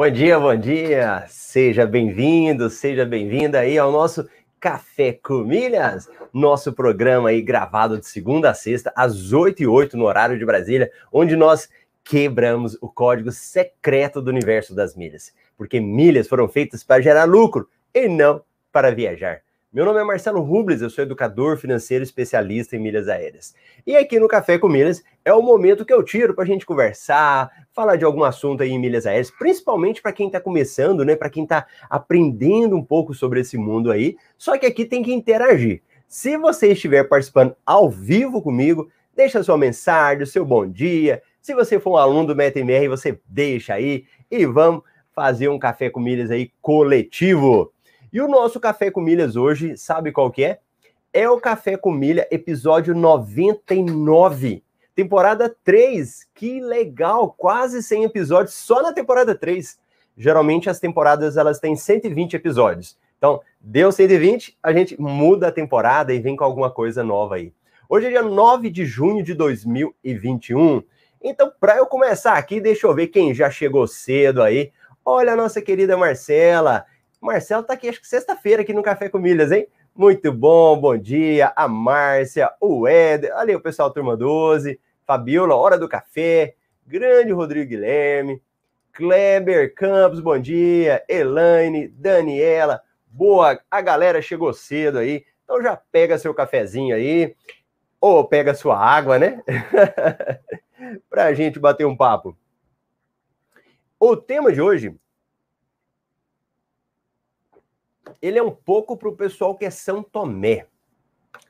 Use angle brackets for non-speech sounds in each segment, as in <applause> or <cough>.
Bom dia, bom dia. Seja bem-vindo, seja bem-vinda aí ao nosso Café com Milhas, nosso programa aí gravado de segunda a sexta, às 8 e 8 no horário de Brasília, onde nós quebramos o código secreto do universo das milhas. Porque milhas foram feitas para gerar lucro e não para viajar. Meu nome é Marcelo Rubles, eu sou educador financeiro especialista em milhas aéreas. E aqui no Café com Milhas é o momento que eu tiro para a gente conversar, falar de algum assunto aí em milhas aéreas, principalmente para quem está começando, né? Para quem está aprendendo um pouco sobre esse mundo aí. Só que aqui tem que interagir. Se você estiver participando ao vivo comigo, deixa sua mensagem, seu bom dia. Se você for um aluno do MetaMR, você deixa aí e vamos fazer um café com milhas aí coletivo. E o nosso Café com Milhas hoje, sabe qual que é? É o Café com Milha, episódio 99, temporada 3. Que legal, quase 100 episódios só na temporada 3. Geralmente as temporadas elas têm 120 episódios. Então, deu 120, a gente muda a temporada e vem com alguma coisa nova aí. Hoje é dia 9 de junho de 2021. Então, para eu começar aqui, deixa eu ver quem já chegou cedo aí. Olha a nossa querida Marcela. Marcelo tá aqui, acho que sexta-feira, aqui no Café com Milhas, hein? Muito bom, bom dia. A Márcia, o Éder, olha aí o pessoal, turma 12, Fabiola, Hora do Café, grande Rodrigo Guilherme, Kleber Campos, bom dia. Elaine, Daniela, boa, a galera chegou cedo aí, então já pega seu cafezinho aí, ou pega sua água, né? <laughs> Pra gente bater um papo. O tema de hoje ele é um pouco para o pessoal que é São Tomé.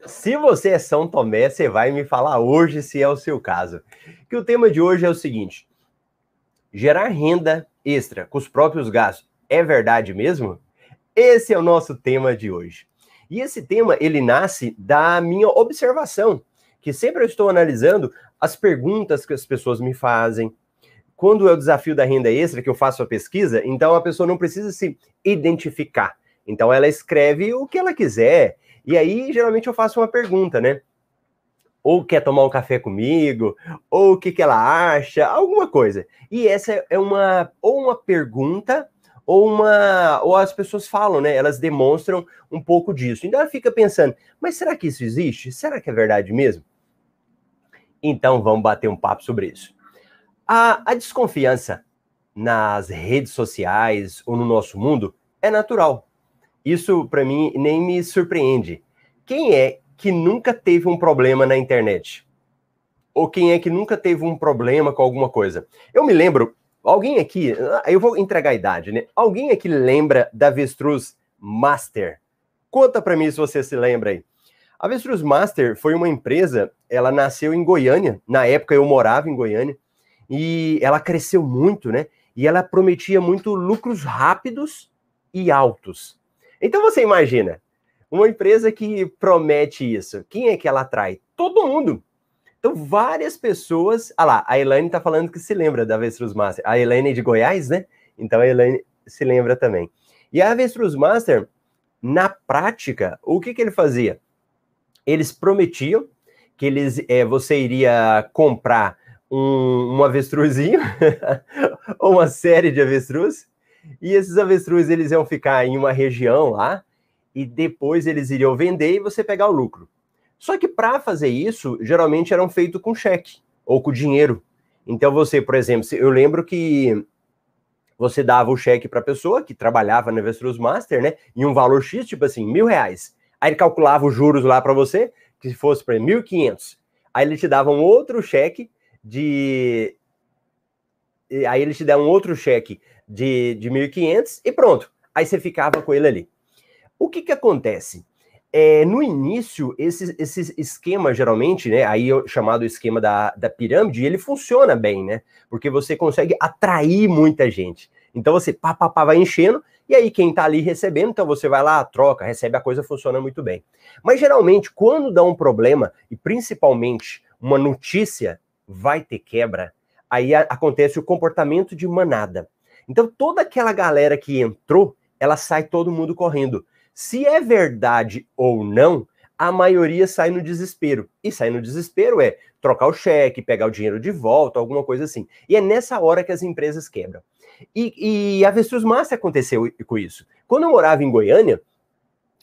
Se você é São Tomé, você vai me falar hoje se é o seu caso. Que o tema de hoje é o seguinte: gerar renda extra com os próprios gastos é verdade mesmo? Esse é o nosso tema de hoje. E esse tema ele nasce da minha observação, que sempre eu estou analisando as perguntas que as pessoas me fazem. Quando é o desafio da renda extra que eu faço a pesquisa, então a pessoa não precisa se identificar então ela escreve o que ela quiser. E aí, geralmente, eu faço uma pergunta, né? Ou quer tomar um café comigo, ou o que, que ela acha, alguma coisa. E essa é uma ou uma pergunta, ou uma. Ou as pessoas falam, né? Elas demonstram um pouco disso. Então ela fica pensando, mas será que isso existe? Será que é verdade mesmo? Então vamos bater um papo sobre isso. A, a desconfiança nas redes sociais ou no nosso mundo é natural isso para mim nem me surpreende. Quem é que nunca teve um problema na internet? Ou quem é que nunca teve um problema com alguma coisa? Eu me lembro, alguém aqui, eu vou entregar a idade, né? Alguém aqui lembra da Avestruz Master? Conta para mim se você se lembra aí. A Avestruz Master foi uma empresa, ela nasceu em Goiânia, na época eu morava em Goiânia, e ela cresceu muito, né? E ela prometia muito lucros rápidos e altos. Então você imagina, uma empresa que promete isso, quem é que ela atrai? Todo mundo. Então, várias pessoas. Ah lá, a Elaine está falando que se lembra da Avestruz Master. A Elaine é de Goiás, né? Então a Elaine se lembra também. E a Avestruz Master, na prática, o que, que ele fazia? Eles prometiam que eles, é, você iria comprar um, um avestruzinho, <laughs> ou uma série de avestruz, e esses avestruz eles iam ficar em uma região lá e depois eles iriam vender e você pegar o lucro. Só que para fazer isso, geralmente eram feitos com cheque ou com dinheiro. Então você, por exemplo, eu lembro que você dava o cheque para a pessoa que trabalhava no Avestruz Master, né? Em um valor X, tipo assim, mil reais. Aí ele calculava os juros lá para você, que fosse para mil quinhentos. Aí ele te dava um outro cheque de... Aí ele te dá um outro cheque de, de 1.500 e pronto. Aí você ficava com ele ali. O que que acontece? É, no início, esse, esse esquema, geralmente, né, aí chamado esquema da, da pirâmide, ele funciona bem, né? Porque você consegue atrair muita gente. Então você pá, pá, pá, vai enchendo, e aí quem tá ali recebendo, então você vai lá, troca, recebe, a coisa funciona muito bem. Mas geralmente, quando dá um problema, e principalmente uma notícia, vai ter quebra, aí a, acontece o comportamento de manada. Então, toda aquela galera que entrou, ela sai todo mundo correndo. Se é verdade ou não, a maioria sai no desespero. E sair no desespero é trocar o cheque, pegar o dinheiro de volta, alguma coisa assim. E é nessa hora que as empresas quebram. E, e avestruz massa aconteceu com isso. Quando eu morava em Goiânia,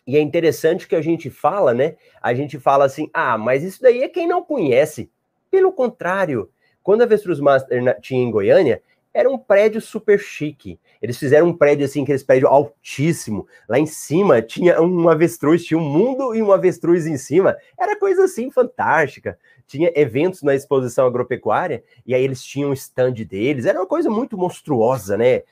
e é interessante que a gente fala, né? A gente fala assim, ah, mas isso daí é quem não conhece. Pelo contrário, quando a Avestruz Master tinha em Goiânia, era um prédio super chique. Eles fizeram um prédio assim, aqueles prédio altíssimo. Lá em cima tinha um avestruz, tinha um mundo e um avestruz em cima. Era coisa assim fantástica. Tinha eventos na exposição agropecuária e aí eles tinham o stand deles. Era uma coisa muito monstruosa, né?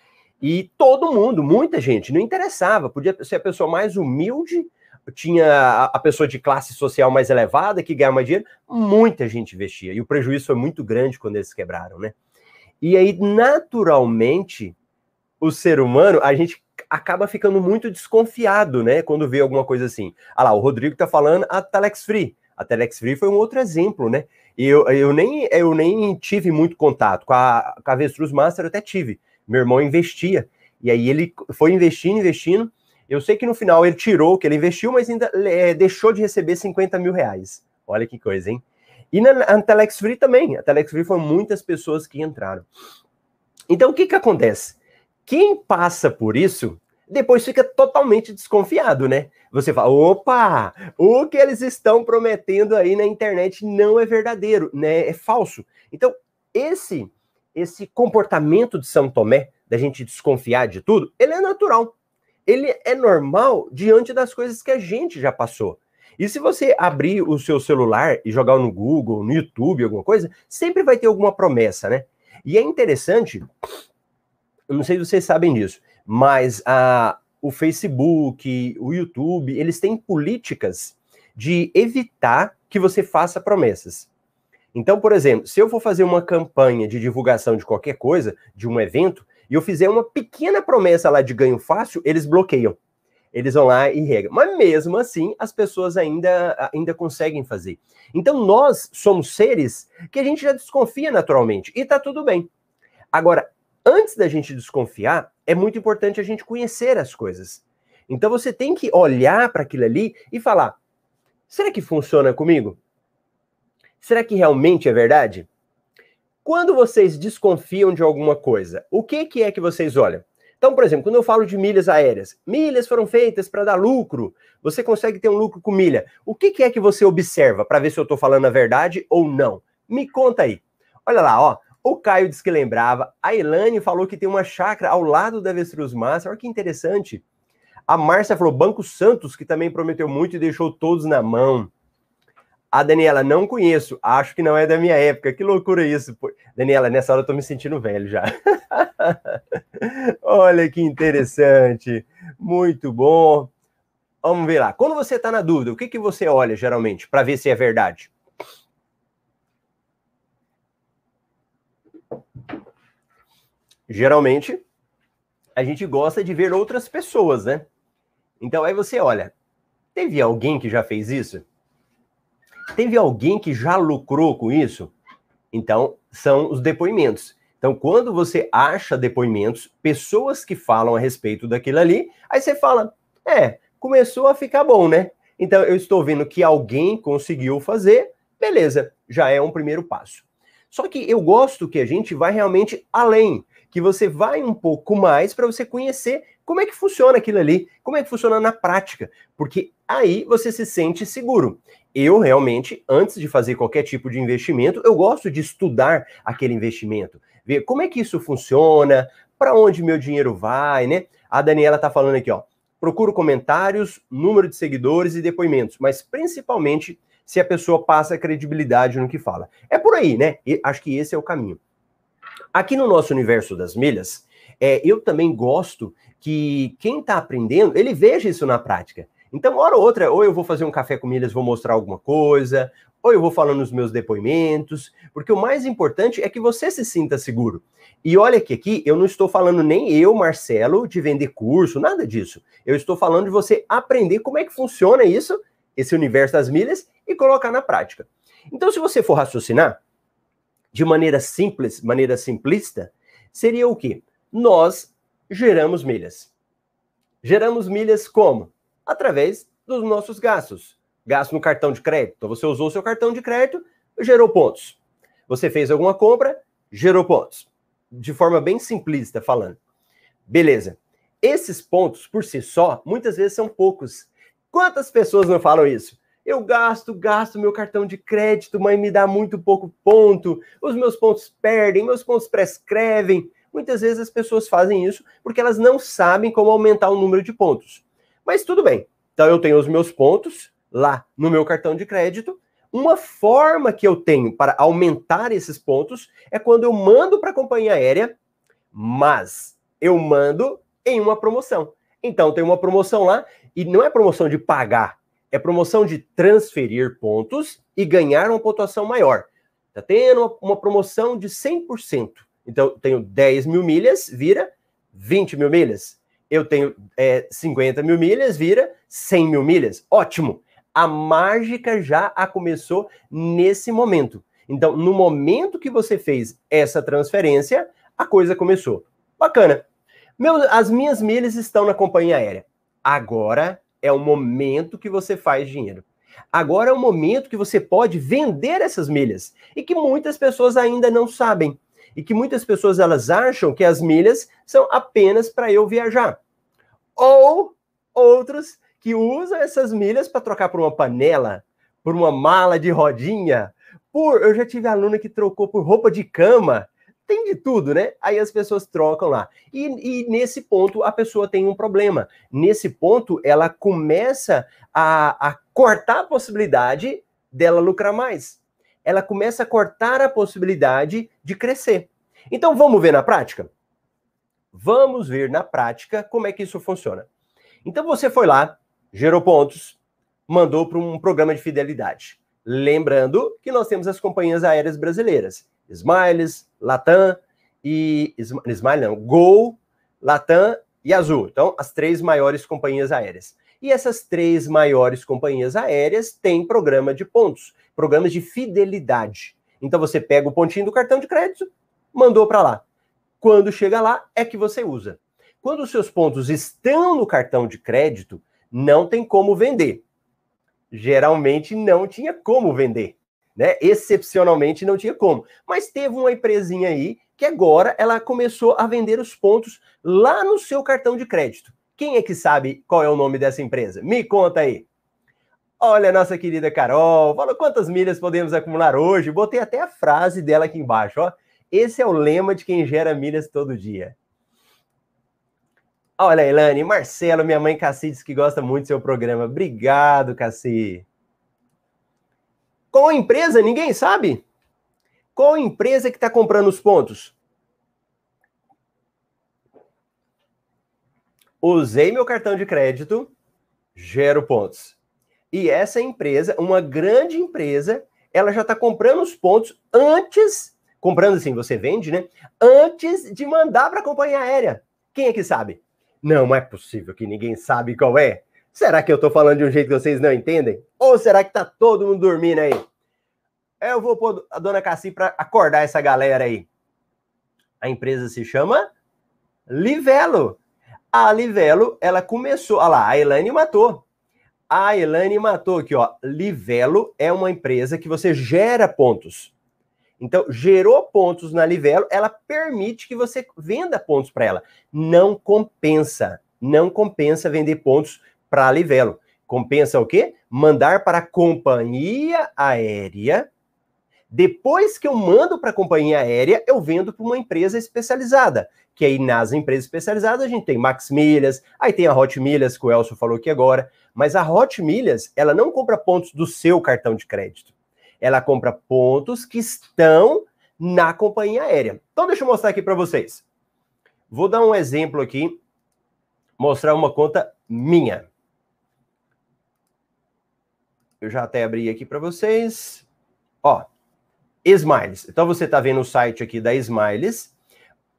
E todo mundo, muita gente, não interessava. Podia ser a pessoa mais humilde, tinha a pessoa de classe social mais elevada que ganhava mais dinheiro, muita gente investia. E o prejuízo foi muito grande quando eles quebraram, né? E aí, naturalmente, o ser humano, a gente acaba ficando muito desconfiado, né? Quando vê alguma coisa assim. Ah lá, o Rodrigo tá falando a Telex Free. A Telex Free foi um outro exemplo, né? E eu, eu, nem, eu nem tive muito contato com a, com a Avestruz Master, eu até tive. Meu irmão investia. E aí ele foi investindo, investindo. Eu sei que no final ele tirou o que ele investiu, mas ainda é, deixou de receber 50 mil reais. Olha que coisa, hein? E na, na Telex Free também. A Telex Free foram muitas pessoas que entraram. Então, o que que acontece? Quem passa por isso, depois fica totalmente desconfiado, né? Você fala, opa, o que eles estão prometendo aí na internet não é verdadeiro, né? É falso. Então, esse esse comportamento de São Tomé, da gente desconfiar de tudo, ele é natural. Ele é normal diante das coisas que a gente já passou. E se você abrir o seu celular e jogar no Google, no YouTube, alguma coisa, sempre vai ter alguma promessa, né? E é interessante, eu não sei se vocês sabem disso, mas a, o Facebook, o YouTube, eles têm políticas de evitar que você faça promessas. Então, por exemplo, se eu for fazer uma campanha de divulgação de qualquer coisa, de um evento, e eu fizer uma pequena promessa lá de ganho fácil, eles bloqueiam. Eles vão lá e regam. Mas mesmo assim, as pessoas ainda, ainda conseguem fazer. Então, nós somos seres que a gente já desconfia naturalmente. E tá tudo bem. Agora, antes da gente desconfiar, é muito importante a gente conhecer as coisas. Então, você tem que olhar para aquilo ali e falar: será que funciona comigo? Será que realmente é verdade? Quando vocês desconfiam de alguma coisa, o que, que é que vocês olham? Então, por exemplo, quando eu falo de milhas aéreas, milhas foram feitas para dar lucro, você consegue ter um lucro com milha. O que, que é que você observa para ver se eu estou falando a verdade ou não? Me conta aí. Olha lá, ó. O Caio disse que lembrava. A Ilane falou que tem uma chácara ao lado da Avestruz Massa. Olha que interessante. A Márcia falou Banco Santos, que também prometeu muito e deixou todos na mão. A Daniela, não conheço, acho que não é da minha época. Que loucura isso. Pô. Daniela, nessa hora eu tô me sentindo velho já. <laughs> Olha que interessante. Muito bom. Vamos ver lá. Quando você está na dúvida, o que, que você olha geralmente para ver se é verdade? Geralmente, a gente gosta de ver outras pessoas, né? Então aí você olha, teve alguém que já fez isso? Teve alguém que já lucrou com isso? Então, são os depoimentos. Então, quando você acha depoimentos, pessoas que falam a respeito daquilo ali, aí você fala: é, começou a ficar bom, né? Então, eu estou vendo que alguém conseguiu fazer, beleza, já é um primeiro passo. Só que eu gosto que a gente vai realmente além, que você vai um pouco mais para você conhecer como é que funciona aquilo ali, como é que funciona na prática, porque aí você se sente seguro eu realmente, antes de fazer qualquer tipo de investimento, eu gosto de estudar aquele investimento, ver como é que isso funciona, para onde meu dinheiro vai, né? A Daniela tá falando aqui, ó. Procuro comentários, número de seguidores e depoimentos, mas principalmente se a pessoa passa credibilidade no que fala. É por aí, né? E acho que esse é o caminho. Aqui no nosso universo das milhas, é, eu também gosto que quem está aprendendo, ele veja isso na prática. Então, hora ou outra, ou eu vou fazer um café com milhas, vou mostrar alguma coisa, ou eu vou falando os meus depoimentos, porque o mais importante é que você se sinta seguro. E olha que aqui eu não estou falando nem eu, Marcelo, de vender curso, nada disso. Eu estou falando de você aprender como é que funciona isso, esse universo das milhas, e colocar na prática. Então, se você for raciocinar de maneira simples, maneira simplista, seria o quê? Nós geramos milhas. Geramos milhas como? através dos nossos gastos. Gasto no cartão de crédito. Então você usou seu cartão de crédito, gerou pontos. Você fez alguma compra, gerou pontos. de forma bem simplista falando. Beleza. Esses pontos, por si só, muitas vezes são poucos. Quantas pessoas não falam isso? Eu gasto, gasto meu cartão de crédito, mas me dá muito pouco ponto. Os meus pontos perdem, meus pontos prescrevem. Muitas vezes as pessoas fazem isso porque elas não sabem como aumentar o número de pontos. Mas tudo bem. Então eu tenho os meus pontos lá no meu cartão de crédito. Uma forma que eu tenho para aumentar esses pontos é quando eu mando para a companhia aérea, mas eu mando em uma promoção. Então tem uma promoção lá e não é promoção de pagar, é promoção de transferir pontos e ganhar uma pontuação maior. Tá tendo uma, uma promoção de 100%. Então, tenho 10 mil milhas, vira 20 mil milhas. Eu tenho é, 50 mil milhas, vira 100 mil milhas. Ótimo! A mágica já a começou nesse momento. Então, no momento que você fez essa transferência, a coisa começou. Bacana. Meu, as minhas milhas estão na companhia aérea. Agora é o momento que você faz dinheiro. Agora é o momento que você pode vender essas milhas e que muitas pessoas ainda não sabem e que muitas pessoas elas acham que as milhas são apenas para eu viajar. Ou outros que usam essas milhas para trocar por uma panela, por uma mala de rodinha, por eu já tive aluna que trocou por roupa de cama, tem de tudo, né? Aí as pessoas trocam lá. E, e, nesse ponto a pessoa tem um problema. Nesse ponto ela começa a, a cortar a possibilidade dela lucrar mais. Ela começa a cortar a possibilidade de crescer. Então vamos ver na prática? Vamos ver na prática como é que isso funciona. Então você foi lá, gerou pontos, mandou para um programa de fidelidade. Lembrando que nós temos as companhias aéreas brasileiras. Smiles, Latam e Smile não, Gol, Latam e Azul. Então, as três maiores companhias aéreas. E essas três maiores companhias aéreas têm programa de pontos, programas de fidelidade. Então você pega o pontinho do cartão de crédito, mandou para lá. Quando chega lá é que você usa. Quando os seus pontos estão no cartão de crédito, não tem como vender. Geralmente não tinha como vender né? Excepcionalmente não tinha como. Mas teve uma empresinha aí que agora ela começou a vender os pontos lá no seu cartão de crédito. Quem é que sabe qual é o nome dessa empresa? Me conta aí. Olha, nossa querida Carol, fala quantas milhas podemos acumular hoje. Botei até a frase dela aqui embaixo, ó. Esse é o lema de quem gera milhas todo dia. Olha, Elane, Marcelo, minha mãe Cassi diz que gosta muito do seu programa. Obrigado, Cassi. Qual empresa? Ninguém sabe. Qual empresa que está comprando os pontos? Usei meu cartão de crédito, gero pontos. E essa empresa, uma grande empresa, ela já está comprando os pontos antes, comprando assim, você vende, né? Antes de mandar para a companhia aérea. Quem é que sabe? Não, é possível que ninguém sabe qual é. Será que eu estou falando de um jeito que vocês não entendem? Ou será que tá todo mundo dormindo aí? Eu vou pôr a dona Cassi para acordar essa galera aí. A empresa se chama Livelo. A Livelo, ela começou. Olha lá, a Elane matou. A Elane matou aqui, ó. Livelo é uma empresa que você gera pontos. Então, gerou pontos na Livelo, ela permite que você venda pontos para ela. Não compensa. Não compensa vender pontos para a Livelo. Compensa o quê? Mandar para a companhia aérea. Depois que eu mando para a companhia aérea, eu vendo para uma empresa especializada. Que aí nas empresas especializadas a gente tem Max Milhas, aí tem a Hot Milhas, que o Elcio falou aqui agora. Mas a Hot Milhas, ela não compra pontos do seu cartão de crédito. Ela compra pontos que estão na companhia aérea. Então deixa eu mostrar aqui para vocês. Vou dar um exemplo aqui, mostrar uma conta minha. Eu já até abri aqui para vocês. Ó, Smiles. Então você está vendo o site aqui da Smiles.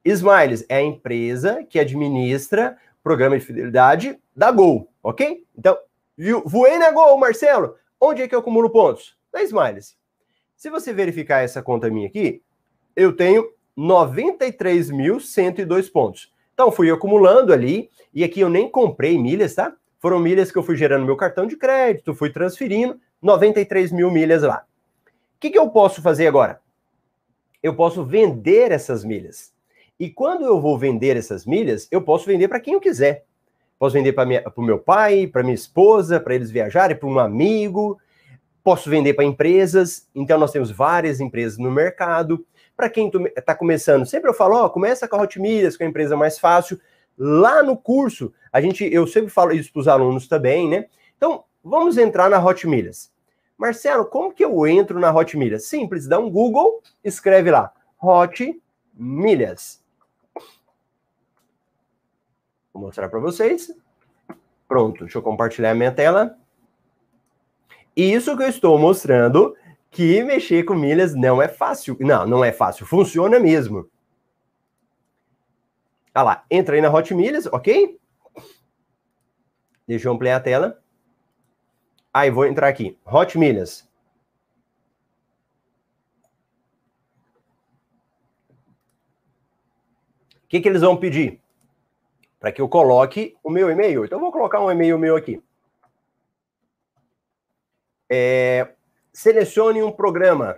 Smiles é a empresa que administra o programa de fidelidade da Gol, ok? Então? Voei na Gol, Marcelo. Onde é que eu acumulo pontos? Da Smiles. Se você verificar essa conta minha aqui, eu tenho 93.102 pontos. Então, fui acumulando ali, e aqui eu nem comprei milhas, tá? Foram milhas que eu fui gerando meu cartão de crédito, fui transferindo, 93 mil milhas lá. O que, que eu posso fazer agora? Eu posso vender essas milhas. E quando eu vou vender essas milhas, eu posso vender para quem eu quiser. Posso vender para o meu pai, para minha esposa, para eles viajarem, para um amigo. Posso vender para empresas. Então, nós temos várias empresas no mercado. Para quem está começando, sempre eu falo, ó, começa com a Hot Milhas, que é a empresa mais fácil. Lá no curso, a gente, eu sempre falo isso para os alunos também, né? Então, vamos entrar na Hot Milhas. Marcelo, como que eu entro na Hot Milhas? Simples, dá um Google, escreve lá, Hot Milhas. Vou mostrar para vocês. Pronto, deixa eu compartilhar a minha tela. Isso que eu estou mostrando que mexer com milhas não é fácil. Não, não é fácil. Funciona mesmo. Olha lá, entra aí na Hot Milhas, ok? Deixa eu ampliar a tela. Aí, vou entrar aqui. Hot Milhas. O que, que eles vão pedir? Para que eu coloque o meu e-mail. Então, eu vou colocar um e-mail meu aqui. É, selecione um programa.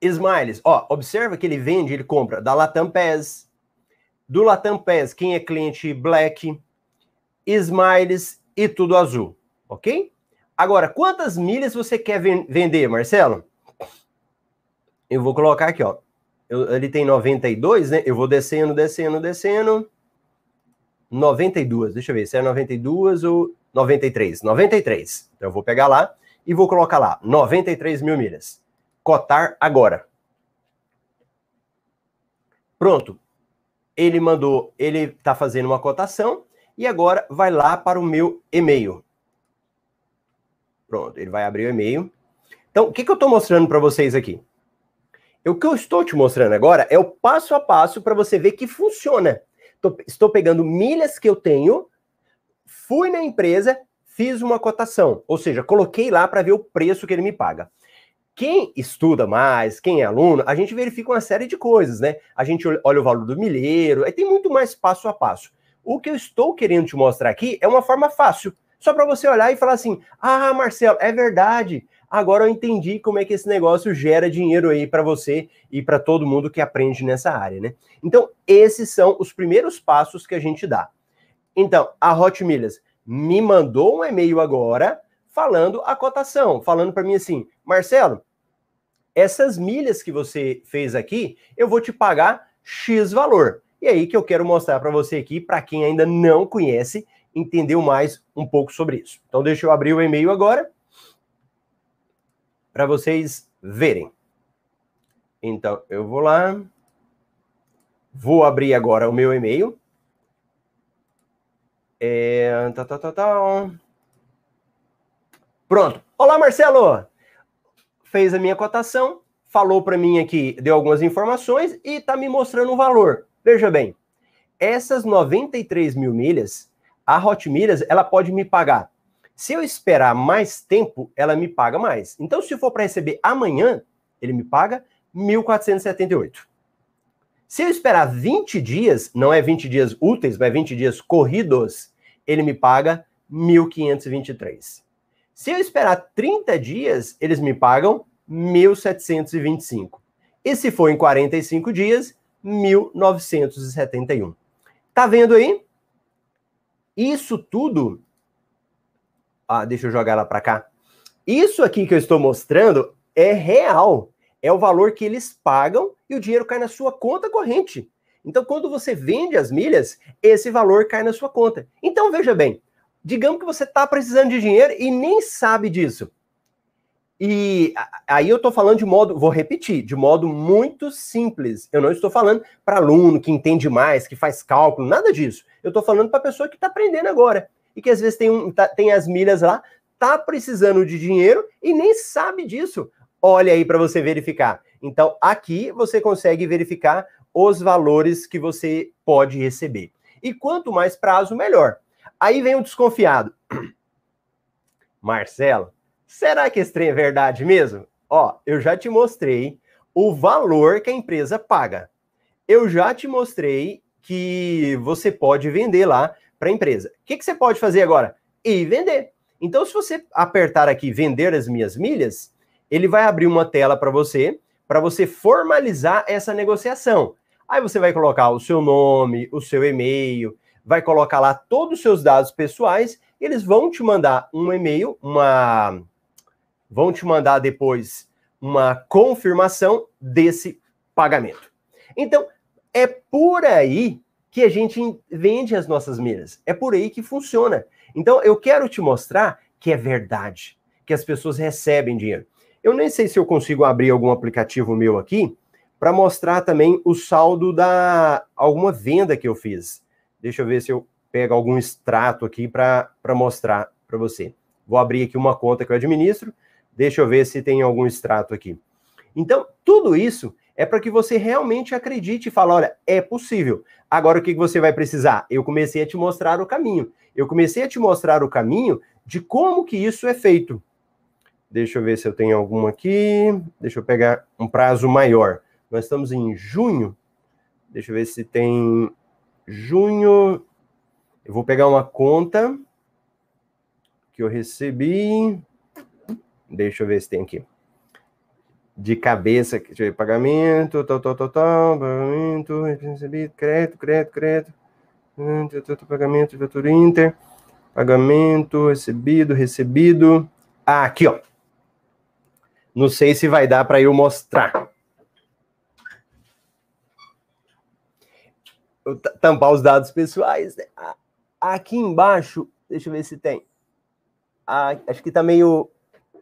Smiles, ó, observa que ele vende, ele compra da Latam Pass, do Latam Pass, quem é cliente Black, Smiles e tudo azul, ok? Agora, quantas milhas você quer vender, Marcelo? Eu vou colocar aqui, ó. Eu, ele tem 92, né? Eu vou descendo, descendo, descendo. 92, deixa eu ver se é 92 ou 93. 93. Então eu vou pegar lá e vou colocar lá 93 mil milhas. Cotar agora. Pronto. Ele mandou, ele está fazendo uma cotação e agora vai lá para o meu e-mail. Pronto, ele vai abrir o e-mail. Então, o que, que eu estou mostrando para vocês aqui? O que eu estou te mostrando agora é o passo a passo para você ver que funciona. Tô, estou pegando milhas que eu tenho, fui na empresa, fiz uma cotação, ou seja, coloquei lá para ver o preço que ele me paga. Quem estuda mais, quem é aluno, a gente verifica uma série de coisas, né? A gente olha o valor do milheiro, aí tem muito mais passo a passo. O que eu estou querendo te mostrar aqui é uma forma fácil, só para você olhar e falar assim: "Ah, Marcelo, é verdade. Agora eu entendi como é que esse negócio gera dinheiro aí para você e para todo mundo que aprende nessa área, né? Então, esses são os primeiros passos que a gente dá. Então, a Hot Milhas me mandou um e-mail agora falando a cotação, falando para mim assim, Marcelo, essas milhas que você fez aqui, eu vou te pagar X valor. E aí que eu quero mostrar para você aqui, para quem ainda não conhece, entendeu mais um pouco sobre isso. Então deixa eu abrir o e-mail agora para vocês verem. Então eu vou lá, vou abrir agora o meu e-mail. É... Tá, tá, tá, tá. Pronto. Olá, Marcelo! Fez a minha cotação, falou para mim aqui, deu algumas informações e está me mostrando o valor. Veja bem, essas 93 mil milhas, a Hot Milhas, ela pode me pagar. Se eu esperar mais tempo, ela me paga mais. Então, se for para receber amanhã, ele me paga 1.478. Se eu esperar 20 dias, não é 20 dias úteis, mas 20 dias corridos, ele me paga 1.523. Se eu esperar 30 dias, eles me pagam 1.725. E se for em 45 dias, 1.971. Tá vendo aí? Isso tudo. Ah, deixa eu jogar lá para cá. Isso aqui que eu estou mostrando é real é o valor que eles pagam e o dinheiro cai na sua conta corrente. Então, quando você vende as milhas, esse valor cai na sua conta. Então, veja bem, digamos que você está precisando de dinheiro e nem sabe disso. E aí eu estou falando de modo, vou repetir, de modo muito simples. Eu não estou falando para aluno que entende mais, que faz cálculo, nada disso. Eu estou falando para pessoa que está aprendendo agora e que às vezes tem, um, tá, tem as milhas lá, tá precisando de dinheiro e nem sabe disso olha aí para você verificar. Então, aqui você consegue verificar os valores que você pode receber. E quanto mais prazo, melhor. Aí vem o desconfiado. <clears throat> Marcelo, será que esse trem é verdade mesmo? Ó, eu já te mostrei o valor que a empresa paga. Eu já te mostrei que você pode vender lá para a empresa. O que, que você pode fazer agora? E vender. Então, se você apertar aqui vender as minhas milhas, ele vai abrir uma tela para você, para você formalizar essa negociação. Aí você vai colocar o seu nome, o seu e-mail, vai colocar lá todos os seus dados pessoais, eles vão te mandar um e-mail, uma vão te mandar depois uma confirmação desse pagamento. Então, é por aí que a gente vende as nossas milhas. É por aí que funciona. Então, eu quero te mostrar que é verdade, que as pessoas recebem dinheiro. Eu nem sei se eu consigo abrir algum aplicativo meu aqui para mostrar também o saldo da alguma venda que eu fiz. Deixa eu ver se eu pego algum extrato aqui para mostrar para você. Vou abrir aqui uma conta que eu administro. Deixa eu ver se tem algum extrato aqui. Então, tudo isso é para que você realmente acredite e fale, olha, é possível. Agora o que você vai precisar? Eu comecei a te mostrar o caminho. Eu comecei a te mostrar o caminho de como que isso é feito. Deixa eu ver se eu tenho alguma aqui. Deixa eu pegar um prazo maior. Nós estamos em junho. Deixa eu ver se tem junho. Eu vou pegar uma conta que eu recebi. Deixa eu ver se tem aqui de cabeça, deixa eu ver, pagamento, tal, tal, tal, tal, pagamento, recebido, crédito, crédito, crédito, pagamento, fatura Inter, pagamento, recebido, recebido. Ah, aqui, ó. Não sei se vai dar para eu mostrar. Tampar os dados pessoais. Né? Aqui embaixo, deixa eu ver se tem. Ah, acho que tá meio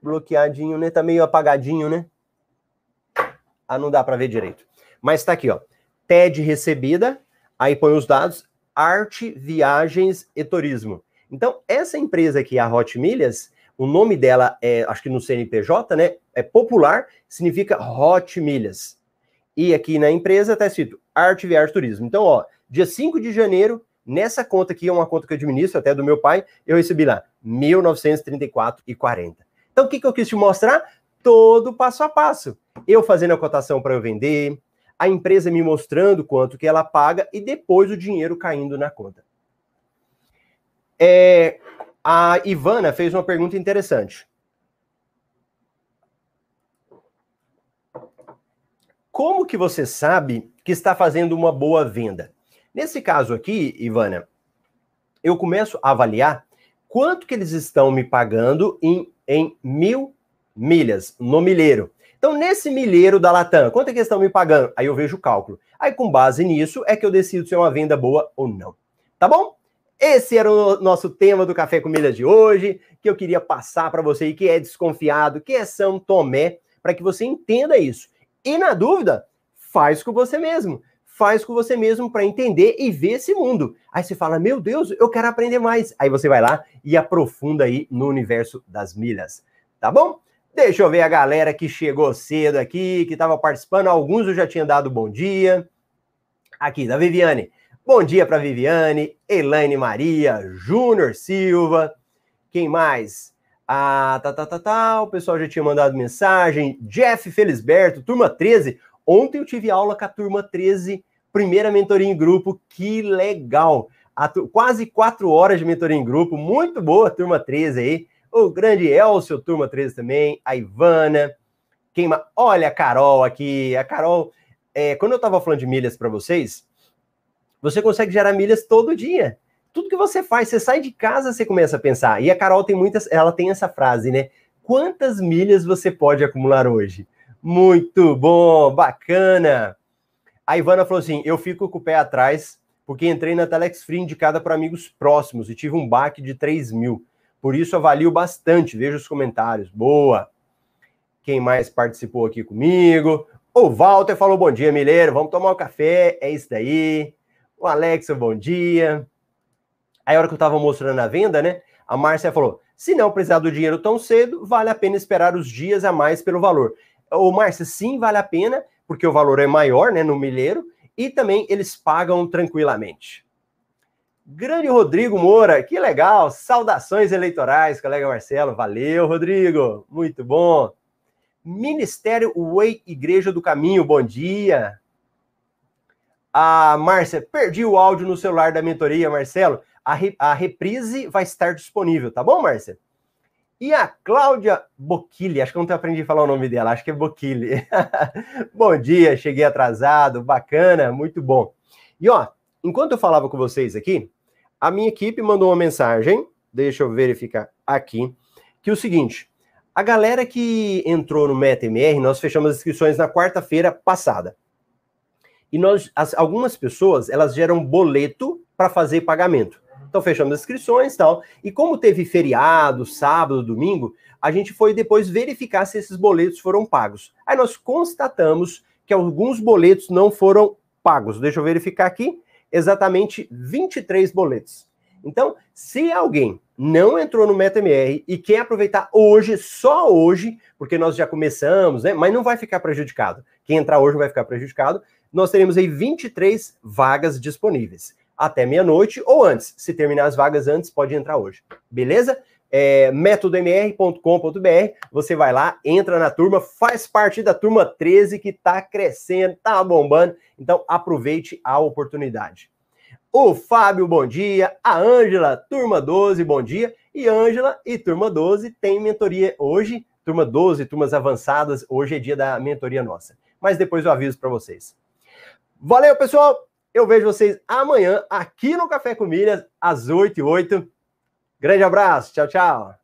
bloqueadinho, né? Tá meio apagadinho, né? Ah, não dá para ver direito. Mas está aqui, ó. TED recebida, aí põe os dados, arte, viagens e turismo. Então, essa empresa aqui, a Hot Milhas, o nome dela é, acho que no CNPJ, né? É popular, significa Hot Milhas. E aqui na empresa está escrito Arte, Viagem Turismo. Então, ó, dia 5 de janeiro, nessa conta aqui, é uma conta que eu administro, até do meu pai, eu recebi lá R$ 1.934,40. Então, o que, que eu quis te mostrar? Todo passo a passo eu fazendo a cotação para eu vender, a empresa me mostrando quanto que ela paga e depois o dinheiro caindo na conta. É, a Ivana fez uma pergunta interessante. Como que você sabe que está fazendo uma boa venda? Nesse caso aqui, Ivana, eu começo a avaliar quanto que eles estão me pagando em, em mil milhas no milheiro. Então, nesse milheiro da Latam, quanto é que estão me pagando? Aí eu vejo o cálculo. Aí, com base nisso, é que eu decido se é uma venda boa ou não. Tá bom? Esse era o nosso tema do Café com Milhas de hoje, que eu queria passar para você que é desconfiado, que é São Tomé, para que você entenda isso. E na dúvida, faz com você mesmo. Faz com você mesmo para entender e ver esse mundo. Aí você fala: Meu Deus, eu quero aprender mais. Aí você vai lá e aprofunda aí no universo das milhas. Tá bom? Deixa eu ver a galera que chegou cedo aqui, que estava participando. Alguns eu já tinha dado bom dia. Aqui, da Viviane. Bom dia para Viviane, Elaine Maria, Júnior Silva. Quem mais? Ah, tá, tá, tá, tá. O pessoal já tinha mandado mensagem. Jeff Felisberto, turma 13. Ontem eu tive aula com a turma 13, primeira mentoria em grupo. Que legal! Quase quatro horas de mentoria em grupo. Muito boa, turma 13 aí o grande Elcio, turma 13 também, a Ivana, quem Olha a Carol aqui, a Carol, é, quando eu estava falando de milhas para vocês, você consegue gerar milhas todo dia. Tudo que você faz, você sai de casa, você começa a pensar. E a Carol tem muitas, ela tem essa frase, né? Quantas milhas você pode acumular hoje? Muito bom, bacana. A Ivana falou assim: eu fico com o pé atrás, porque entrei na Telex Free indicada para amigos próximos e tive um baque de 3 mil. Por isso avalio bastante, vejo os comentários. Boa. Quem mais participou aqui comigo? O Walter falou bom dia, Mileiro. Vamos tomar um café. É isso daí. O Alex, bom dia. Aí, a hora que eu estava mostrando a venda, né? A Márcia falou: se não precisar do dinheiro tão cedo, vale a pena esperar os dias a mais pelo valor. Ô, Márcia, sim, vale a pena, porque o valor é maior, né, no milheiro, e também eles pagam tranquilamente. Grande Rodrigo Moura, que legal! Saudações eleitorais, colega Marcelo. Valeu, Rodrigo. Muito bom. Ministério Way Igreja do Caminho, bom dia. A Márcia, perdi o áudio no celular da mentoria, Marcelo. A, re, a reprise vai estar disponível, tá bom, Márcia? E a Cláudia Boquilli, acho que eu não aprendi a falar o nome dela, acho que é Boquilli. <laughs> bom dia, cheguei atrasado, bacana, muito bom. E ó, enquanto eu falava com vocês aqui, a minha equipe mandou uma mensagem, deixa eu verificar aqui, que é o seguinte, a galera que entrou no MetaMR, nós fechamos as inscrições na quarta-feira passada. E nós, as, algumas pessoas, elas geram boleto para fazer pagamento. Então fechamos as inscrições e tal. E como teve feriado, sábado, domingo, a gente foi depois verificar se esses boletos foram pagos. Aí nós constatamos que alguns boletos não foram pagos. Deixa eu verificar aqui. Exatamente 23 boletos. Então, se alguém não entrou no MetaMR e quer aproveitar hoje, só hoje, porque nós já começamos, né? Mas não vai ficar prejudicado. Quem entrar hoje vai ficar prejudicado. Nós teremos aí 23 vagas disponíveis até meia-noite ou antes. Se terminar as vagas antes, pode entrar hoje. Beleza? É, você vai lá, entra na turma, faz parte da turma 13 que está crescendo, tá bombando. Então aproveite a oportunidade. O Fábio, bom dia. A Ângela, turma 12, bom dia. E Ângela e turma 12 tem mentoria hoje. Turma 12, turmas avançadas, hoje é dia da mentoria nossa. Mas depois eu aviso para vocês. Valeu, pessoal! Eu vejo vocês amanhã aqui no Café com Milhas, às 8 e 8. Grande abraço, tchau, tchau.